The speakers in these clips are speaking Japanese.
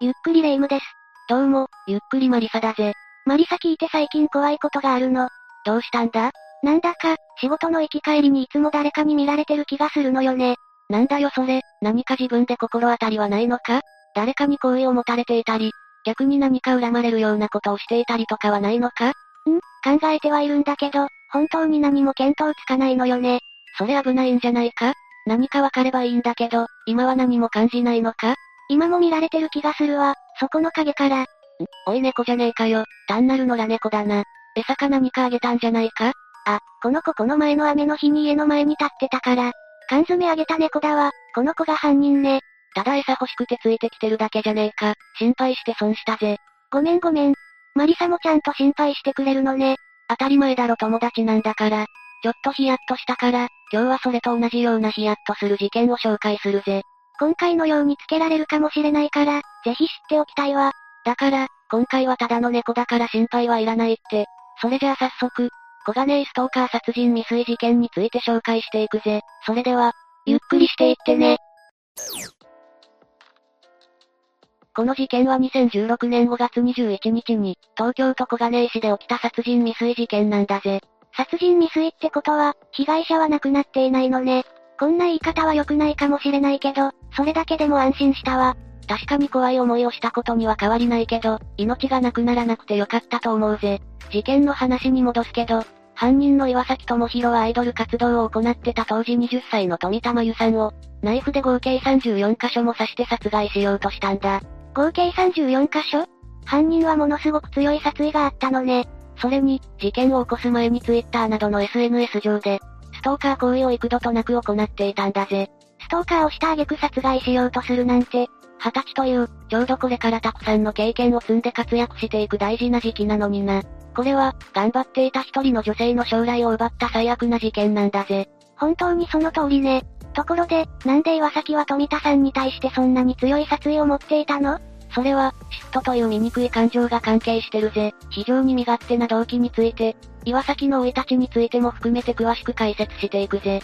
ゆっくりレ夢ムです。どうも、ゆっくりマリサだぜ。マリサ聞いて最近怖いことがあるの。どうしたんだ？なんだか、仕事の行き帰りにいつも誰かに見られてる気がするのよね。なんだよそれ、何か自分で心当たりはないのか？誰かに好意を持たれていたり、逆に何か恨まれるようなことをしていたりとかはないのか？ん考えてはいるんだけど、本当に何も見当つかないのよね。それ危ないんじゃないか？何かわかればいいんだけど、今は何も感じないのか？今も見られてる気がするわ、そこの影から。ん？おい猫じゃねえかよ、単なる野良猫だな。餌か何かあげたんじゃないか？あ、この子この前の雨の日に家の前に立ってたから、缶詰あげた猫だわ、この子が犯人ね。ただ餌欲しくてついてきてるだけじゃねえか、心配して損したぜ。ごめんごめん。マリサもちゃんと心配してくれるのね。当たり前だろ友達なんだから。ちょっとヒヤッとしたから、今日はそれと同じようなヒヤッとする事件を紹介するぜ。今回のようにつけられるかもしれないから、ぜひ知っておきたいわ。だから、今回はただの猫だから心配はいらないって。それじゃあ早速、小金井ストーカー殺人未遂事件について紹介していくぜ。それでは、ゆっくりしていってね。この事件は2016年5月21日に、東京都小金井市で起きた殺人未遂事件なんだぜ。殺人未遂ってことは、被害者は亡くなっていないのね。こんな言い方は良くないかもしれないけど、それだけでも安心したわ。確かに怖い思いをしたことには変わりないけど、命がなくならなくてよかったと思うぜ。事件の話に戻すけど、犯人の岩崎智弘はアイドル活動を行ってた当時20歳の富田真由さんを、ナイフで合計34箇所も刺して殺害しようとしたんだ。合計34箇所？犯人はものすごく強い殺意があったのね。それに、事件を起こす前に Twitter などの SNS 上で、ストーカー行為を幾度となく行っていたんだぜ。ストーカーをした挙句殺害しようとするなんて、二十歳という、ちょうどこれからたくさんの経験を積んで活躍していく大事な時期なのにな。これは、頑張っていた一人の女性の将来を奪った最悪な事件なんだぜ。本当にその通りね。ところで、なんで岩崎は富田さんに対してそんなに強い殺意を持っていたの？それは、嫉妬という醜い感情が関係してるぜ。非常に身勝手な動機について、岩崎の生い立ちについても含めて詳しく解説していくぜ。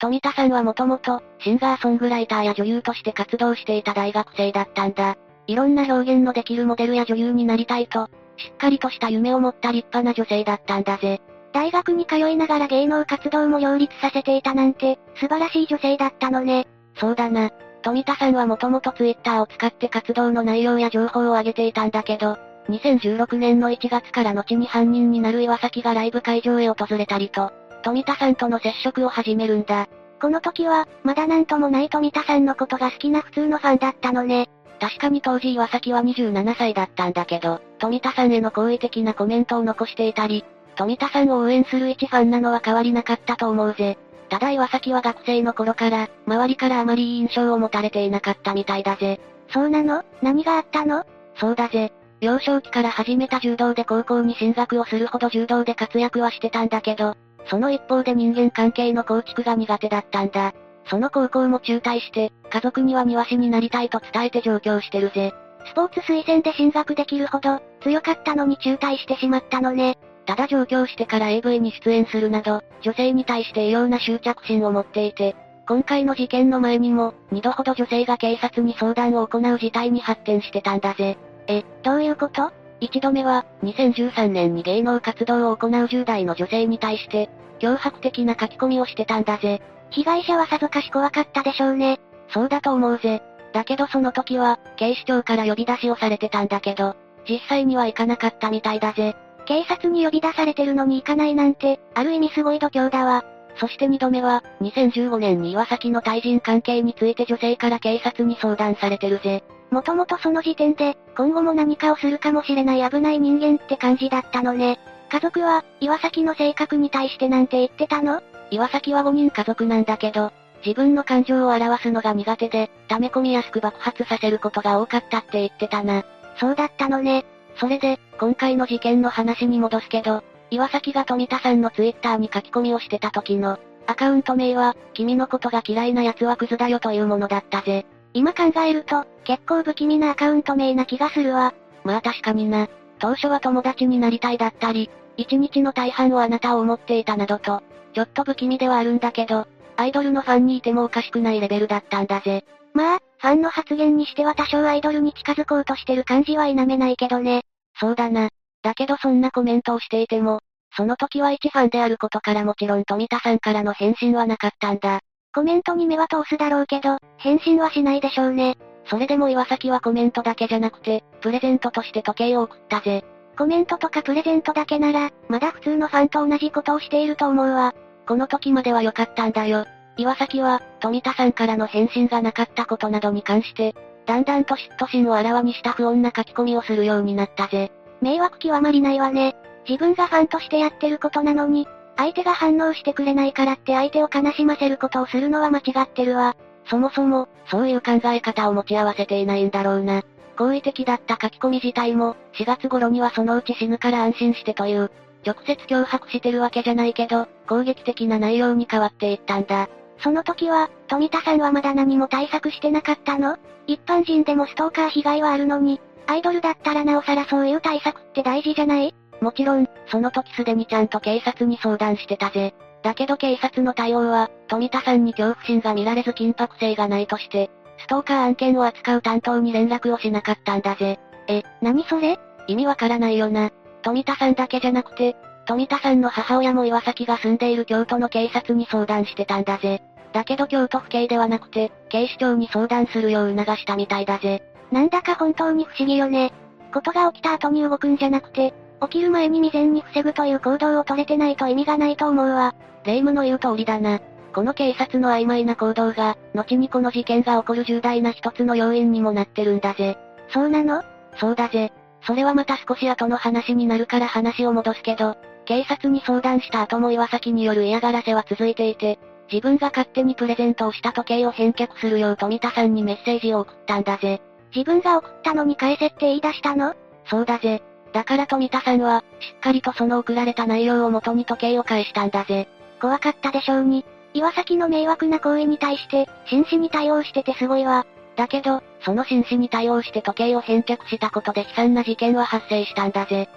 富田さんはもともと、シンガーソングライターや女優として活動していた大学生だったんだ。いろんな表現のできるモデルや女優になりたいと、しっかりとした夢を持った立派な女性だったんだぜ。大学に通いながら芸能活動も両立させていたなんて、素晴らしい女性だったのね。そうだな。富田さんはもともとツイッターを使って活動の内容や情報を上げていたんだけど、2016年の1月から後に犯人になる岩崎がライブ会場へ訪れたりと、富田さんとの接触を始めるんだ。この時は、まだなんともない富田さんのことが好きな普通のファンだったのね。確かに当時岩崎は27歳だったんだけど、富田さんへの好意的なコメントを残していたり、富田さんを応援する一ファンなのは変わりなかったと思うぜ。ただ岩崎は学生の頃から、周りからあまりいい印象を持たれていなかったみたいだぜ。そうなの？何があったの？そうだぜ。幼少期から始めた柔道で高校に進学をするほど柔道で活躍はしてたんだけど、その一方で人間関係の構築が苦手だったんだ。その高校も中退して、家族には庭師になりたいと伝えて上京してるぜ。スポーツ推薦で進学できるほど、強かったのに中退してしまったのね。ただ上京してから AV に出演するなど、女性に対して異様な執着心を持っていて、今回の事件の前にも、二度ほど女性が警察に相談を行う事態に発展してたんだぜ。え、どういうこと？一度目は、2013年に芸能活動を行う10代の女性に対して、脅迫的な書き込みをしてたんだぜ。被害者はさぞかし怖かったでしょうね。そうだと思うぜ。だけどその時は、警視庁から呼び出しをされてたんだけど、実際には行かなかったみたいだぜ。警察に呼び出されてるのに行かないなんて、ある意味すごい度胸だわ。そして二度目は、2015年に岩崎の対人関係について女性から警察に相談されてるぜ。もともとその時点で、今後も何かをするかもしれない危ない人間って感じだったのね。家族は、岩崎の性格に対してなんて言ってたの？岩崎は5人家族なんだけど、自分の感情を表すのが苦手で、溜め込みやすく爆発させることが多かったって言ってたな。そうだったのね。それで、今回の事件の話に戻すけど、岩崎が富田さんのツイッターに書き込みをしてた時の、アカウント名は、君のことが嫌いな奴はクズだよというものだったぜ。今考えると、結構不気味なアカウント名な気がするわ。まあ確かにな。当初は友達になりたいだったり、一日の大半をあなたを思っていたなどと、ちょっと不気味ではあるんだけど、アイドルのファンにいてもおかしくないレベルだったんだぜ。まあ、ファンの発言にしては多少アイドルに近づこうとしてる感じは否めないけどね。そうだな。だけどそんなコメントをしていても、その時は一ファンであることからもちろん富田さんからの返信はなかったんだ。コメントに目は通すだろうけど、返信はしないでしょうね。それでも岩崎はコメントだけじゃなくて、プレゼントとして時計を送ったぜ。コメントとかプレゼントだけなら、まだ普通のファンと同じことをしていると思うわ。この時までは良かったんだよ。岩崎は、富田さんからの返信がなかったことなどに関して、だんだんと嫉妬心をあらわにした不穏な書き込みをするようになったぜ。迷惑極まりないわね。自分がファンとしてやってることなのに、相手が反応してくれないからって相手を悲しませることをするのは間違ってるわ。そもそも、そういう考え方を持ち合わせていないんだろうな。好意的だった書き込み自体も、4月頃にはそのうち死ぬから安心してという、直接脅迫してるわけじゃないけど、攻撃的な内容に変わっていったんだ。その時は、富田さんはまだ何も対策してなかったの？一般人でもストーカー被害はあるのに、アイドルだったらなおさらそういう対策って大事じゃない？もちろん、その時すでにちゃんと警察に相談してたぜ。だけど警察の対応は、富田さんに恐怖心が見られず緊迫性がないとして、ストーカー案件を扱う担当に連絡をしなかったんだぜ。え、何それ？意味わからないよな。富田さんだけじゃなくて、富田さんの母親も岩崎が住んでいる京都の警察に相談してたんだぜ。だけど京都府警ではなくて、警視庁に相談するよう促したみたいだぜ。なんだか本当に不思議よね。ことが起きた後に動くんじゃなくて、起きる前に未然に防ぐという行動を取れてないと意味がないと思うわ。霊夢の言う通りだな。この警察の曖昧な行動が、後にこの事件が起こる重大な一つの要因にもなってるんだぜ。そうなの？そうだぜ。それはまた少し後の話になるから話を戻すけど、警察に相談した後も岩崎による嫌がらせは続いていて、自分が勝手にプレゼントをした時計を返却するよう富田さんにメッセージを送ったんだぜ。自分が送ったのに返せって言い出したの？そうだぜ。だから富田さんは、しっかりとその送られた内容を元に時計を返したんだぜ。怖かったでしょうに。岩崎の迷惑な行為に対して、真摯に対応しててすごいわ。だけど、その真摯に対応して時計を返却したことで悲惨な事件は発生したんだぜ。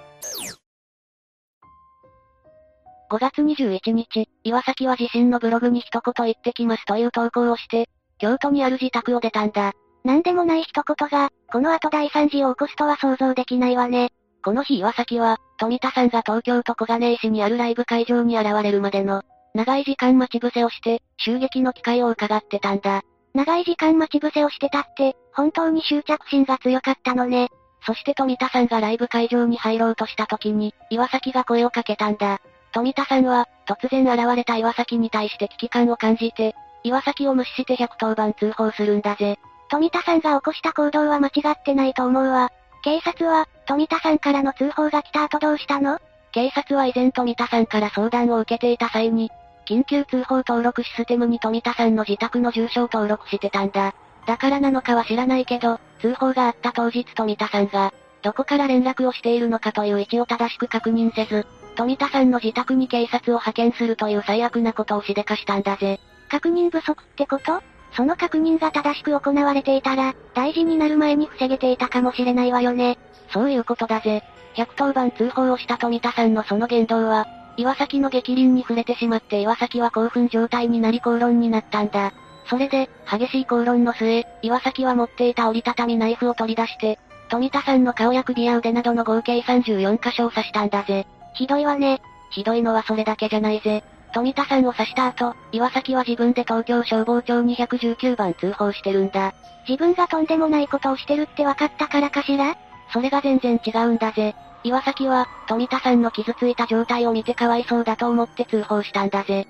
5月21日、岩崎は自身のブログに一言言ってきますという投稿をして、京都にある自宅を出たんだ。なんでもない一言が、この後大惨事を起こすとは想像できないわね。この日岩崎は、富田さんが東京都小金井市にあるライブ会場に現れるまでの、長い時間待ち伏せをして、襲撃の機会を伺ってたんだ。長い時間待ち伏せをしてたって、本当に執着心が強かったのね。そして富田さんがライブ会場に入ろうとした時に、岩崎が声をかけたんだ。富田さんは、突然現れた岩崎に対して危機感を感じて、岩崎を無視して110番通報するんだぜ。富田さんが起こした行動は間違ってないと思うわ。警察は、富田さんからの通報が来た後どうしたの？警察は以前富田さんから相談を受けていた際に、緊急通報登録システムに富田さんの自宅の住所を登録してたんだ。だからなのかは知らないけど、通報があった当日富田さんが、どこから連絡をしているのかという位置を正しく確認せず、富田さんの自宅に警察を派遣するという最悪なことをしでかしたんだぜ。確認不足ってこと？その確認が正しく行われていたら、大事になる前に防げていたかもしれないわよね。そういうことだぜ。110番通報をした富田さんのその言動は、岩崎の激鱗に触れてしまって岩崎は興奮状態になり口論になったんだ。それで、激しい口論の末、岩崎は持っていた折りたたみナイフを取り出して、富田さんの顔や首や腕などの合計34箇所を刺したんだぜ。ひどいわね。ひどいのはそれだけじゃないぜ。富田さんを刺した後、岩崎は自分で東京消防庁に119番通報してるんだ。自分がとんでもないことをしてるって分かったからかしら？それが全然違うんだぜ。岩崎は、富田さんの傷ついた状態を見てかわいそうだと思って通報したんだぜ。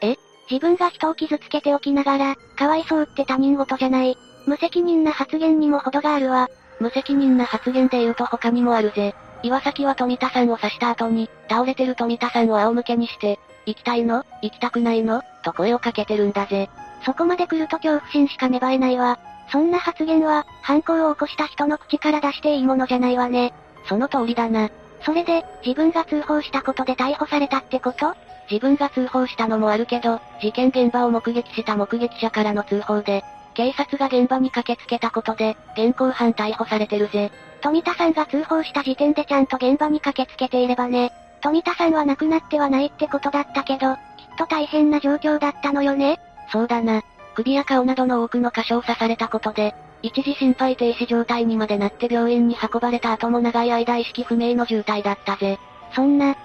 え？自分が人を傷つけておきながら、かわいそうって他人事じゃない。無責任な発言にも程があるわ。無責任な発言で言うと他にもあるぜ。岩崎は富田さんを刺した後に、倒れてる富田さんを仰向けにして、行きたいの？行きたくないの？と声をかけてるんだぜ。そこまで来ると恐怖心しか芽生えないわ。そんな発言は、犯行を起こした人の口から出していいものじゃないわね。その通りだな。それで、自分が通報したことで逮捕されたってこと？自分が通報したのもあるけど、事件現場を目撃した目撃者からの通報で、警察が現場に駆けつけたことで、現行犯逮捕されてるぜ。富田さんが通報した時点でちゃんと現場に駆けつけていればね。富田さんは亡くなってはないってことだったけど、きっと大変な状況だったのよね。そうだな。首や顔などの多くの箇所を刺されたことで、一時心肺停止状態にまでなって病院に運ばれた後も長い間意識不明の重体だったぜ。そんな。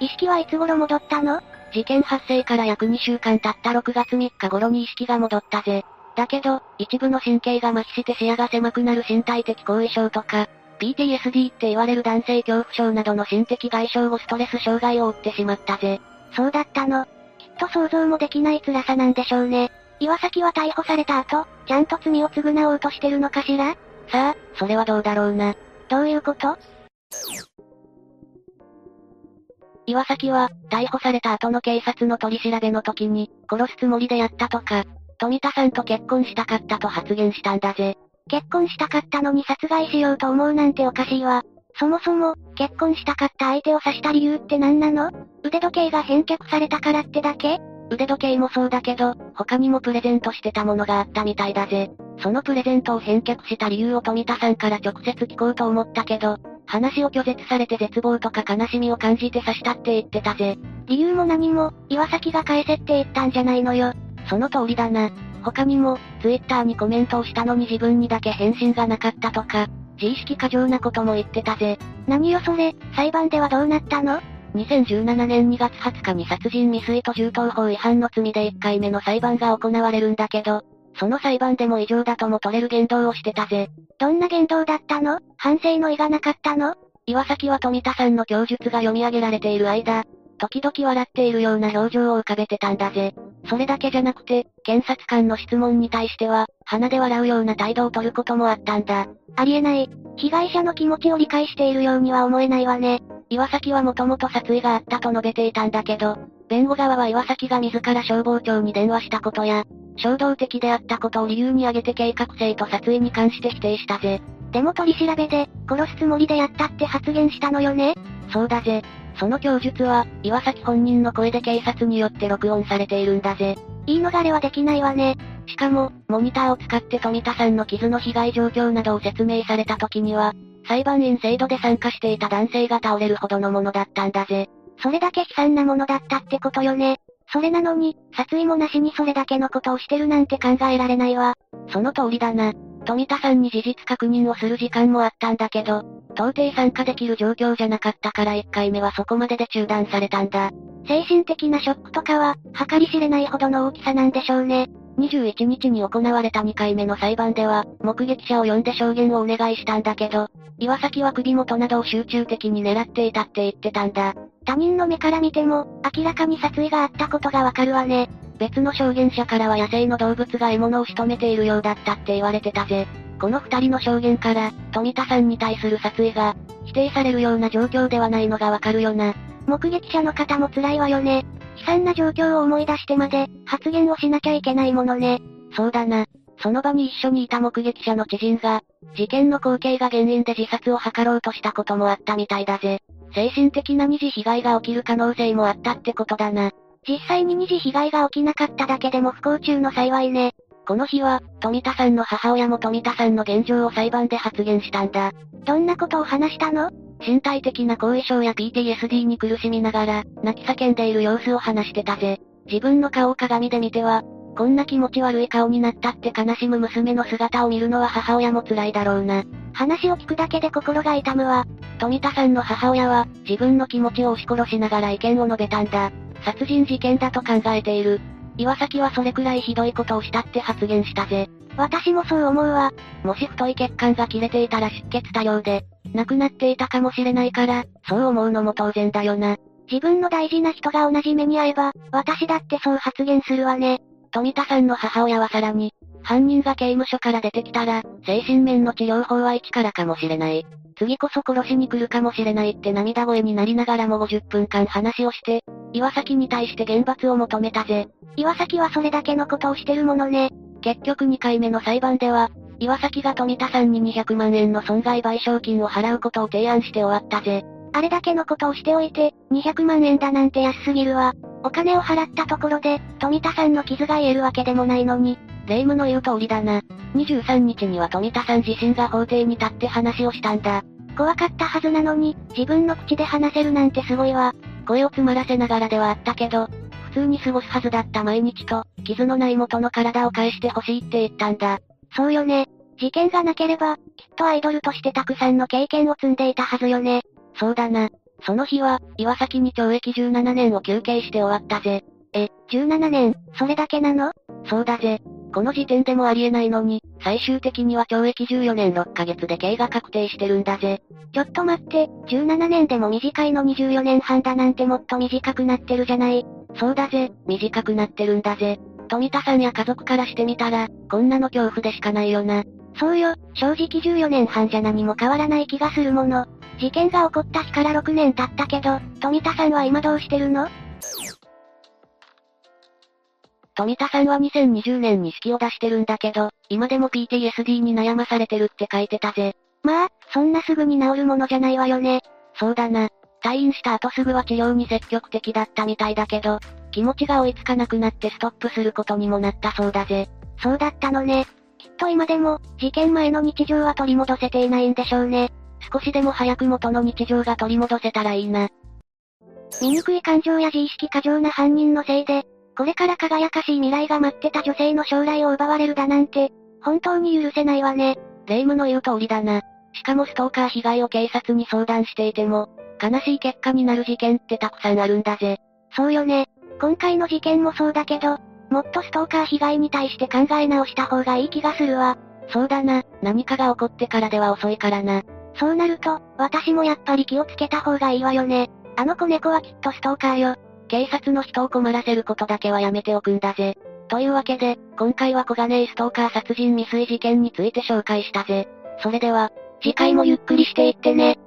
意識はいつ頃戻ったの？事件発生から約2週間経った6月3日頃に意識が戻ったぜ。だけど、一部の神経が麻痺して視野が狭くなる身体的後遺症とか、PTSD って言われる男性恐怖症などの心的外傷後ストレス障害を負ってしまったぜ。そうだったの。きっと想像もできない辛さなんでしょうね。岩崎は逮捕された後、ちゃんと罪を償おうとしてるのかしら？さあ、それはどうだろうな。どういうこと？岩崎は、逮捕された後の警察の取り調べの時に、殺すつもりでやったとか、富田さんと結婚したかったと発言したんだぜ。結婚したかったのに殺害しようと思うなんておかしいわ。そもそも、結婚したかった相手を刺した理由って何なの？腕時計が返却されたからってだけ？腕時計もそうだけど、他にもプレゼントしてたものがあったみたいだぜ。そのプレゼントを返却した理由を富田さんから直接聞こうと思ったけど、話を拒絶されて絶望とか悲しみを感じて刺したって言ってたぜ。理由も何も、岩崎が返せって言ったんじゃないのよ。その通りだな。他にも、ツイッターにコメントをしたのに自分にだけ返信がなかったとか、自意識過剰なことも言ってたぜ。何よそれ、裁判ではどうなったの ?2017 年2月20日に殺人未遂と銃刀法違反の罪で1回目の裁判が行われるんだけど、その裁判でも異常だとも取れる言動をしてたぜ。どんな言動だったの？反省の意がなかったの？岩崎は富田さんの供述が読み上げられている間、時々笑っているような表情を浮かべてたんだぜ。それだけじゃなくて、検察官の質問に対しては、鼻で笑うような態度を取ることもあったんだ。ありえない。被害者の気持ちを理解しているようには思えないわね。岩崎はもともと殺意があったと述べていたんだけど、弁護側は岩崎が自ら消防庁に電話したことや、衝動的であったことを理由に挙げて計画性と殺意に関して否定したぜ。でも取り調べで、殺すつもりでやったって発言したのよねそうだぜ。その供述は、岩崎本人の声で警察によって録音されているんだぜ。言い逃れはできないわね。しかも、モニターを使って富田さんの傷の被害状況などを説明された時には、裁判員制度で参加していた男性が倒れるほどのものだったんだぜ。それだけ悲惨なものだったってことよね。それなのに、殺意もなしにそれだけのことをしてるなんて考えられないわ。その通りだな。富田さんに事実確認をする時間もあったんだけど、到底参加できる状況じゃなかったから1回目はそこまでで中断されたんだ。精神的なショックとかは、計り知れないほどの大きさなんでしょうね。21日に行われた2回目の裁判では、目撃者を呼んで証言をお願いしたんだけど、岩崎は首元などを集中的に狙っていたって言ってたんだ。他人の目から見ても、明らかに殺意があったことがわかるわね。別の証言者からは野生の動物が獲物を仕留めているようだったって言われてたぜ。この二人の証言から、富田さんに対する殺意が、否定されるような状況ではないのがわかるよな。目撃者の方も辛いわよね。悲惨な状況を思い出してまで、発言をしなきゃいけないものね。そうだな。その場に一緒にいた目撃者の知人が、事件の光景が原因で自殺を図ろうとしたこともあったみたいだぜ。精神的な二次被害が起きる可能性もあったってことだな。実際に二次被害が起きなかっただけでも不幸中の幸いね。この日は、富田さんの母親も富田さんの現状を裁判で発言したんだ。どんなことを話したの？身体的な後遺症や PTSD に苦しみながら、泣き叫んでいる様子を話してたぜ。自分の顔を鏡で見ては、こんな気持ち悪い顔になったって悲しむ娘の姿を見るのは母親も辛いだろうな。話を聞くだけで心が痛むわ。富田さんの母親は、自分の気持ちを押し殺しながら意見を述べたんだ。殺人事件だと考えている。岩崎はそれくらいひどいことをしたって発言したぜ。私もそう思うわ。もし太い血管が切れていたら出血多量で、亡くなっていたかもしれないから、そう思うのも当然だよな。自分の大事な人が同じ目に遭えば、私だってそう発言するわね。富田さんの母親はさらに、犯人が刑務所から出てきたら、精神面の治療法は一からかもしれない。次こそ殺しに来るかもしれないって涙声になりながらも50分間話をして、岩崎に対して厳罰を求めたぜ。岩崎はそれだけのことをしてるものね。結局2回目の裁判では、岩崎が富田さんに200万円の損害賠償金を払うことを提案して終わったぜ。あれだけのことをしておいて、200万円だなんて安すぎるわ。お金を払ったところで、富田さんの傷が癒えるわけでもないのに。霊夢の言う通りだな。23日には富田さん自身が法廷に立って話をしたんだ。怖かったはずなのに、自分の口で話せるなんてすごいわ。声を詰まらせながらではあったけど、普通に過ごすはずだった毎日と、傷のない元の体を返してほしいって言ったんだ。そうよね。事件がなければ、きっとアイドルとしてたくさんの経験を積んでいたはずよね。そうだな。その日は、岩崎に懲役17年を休刑して終わったぜ。え、17年、それだけなの？そうだぜ。この時点でもありえないのに、最終的には懲役14年6ヶ月で刑が確定してるんだぜ。ちょっと待って、17年でも短いのに14年半だなんてもっと短くなってるじゃない。そうだぜ、短くなってるんだぜ。富田さんや家族からしてみたら、こんなの恐怖でしかないよな。そうよ、正直14年半じゃ何も変わらない気がするもの。事件が起こった日から6年経ったけど、富田さんは今どうしてるの？富田さんは2020年に式を出してるんだけど、今でも PTSD に悩まされてるって書いてたぜ。まあ、そんなすぐに治るものじゃないわよね。そうだな。退院した後すぐは治療に積極的だったみたいだけど、気持ちが追いつかなくなってストップすることにもなったそうだぜ。そうだったのね。きっと今でも、事件前の日常は取り戻せていないんでしょうね。少しでも早く元の日常が取り戻せたらいいな。醜い感情や自意識過剰な犯人のせいで、これから輝かしい未来が待ってた女性の将来を奪われるだなんて、本当に許せないわね。霊夢の言う通りだな。しかもストーカー被害を警察に相談していても、悲しい結果になる事件ってたくさんあるんだぜ。そうよね。今回の事件もそうだけど、もっとストーカー被害に対して考え直した方がいい気がするわ。そうだな、何かが起こってからでは遅いからな。そうなると、私もやっぱり気をつけた方がいいわよね。あの子猫はきっとストーカーよ。警察の人を困らせることだけはやめておくんだぜ。というわけで、今回は小金井ストーカー殺人未遂事件について紹介したぜ。それでは、次回もゆっくりしていってね。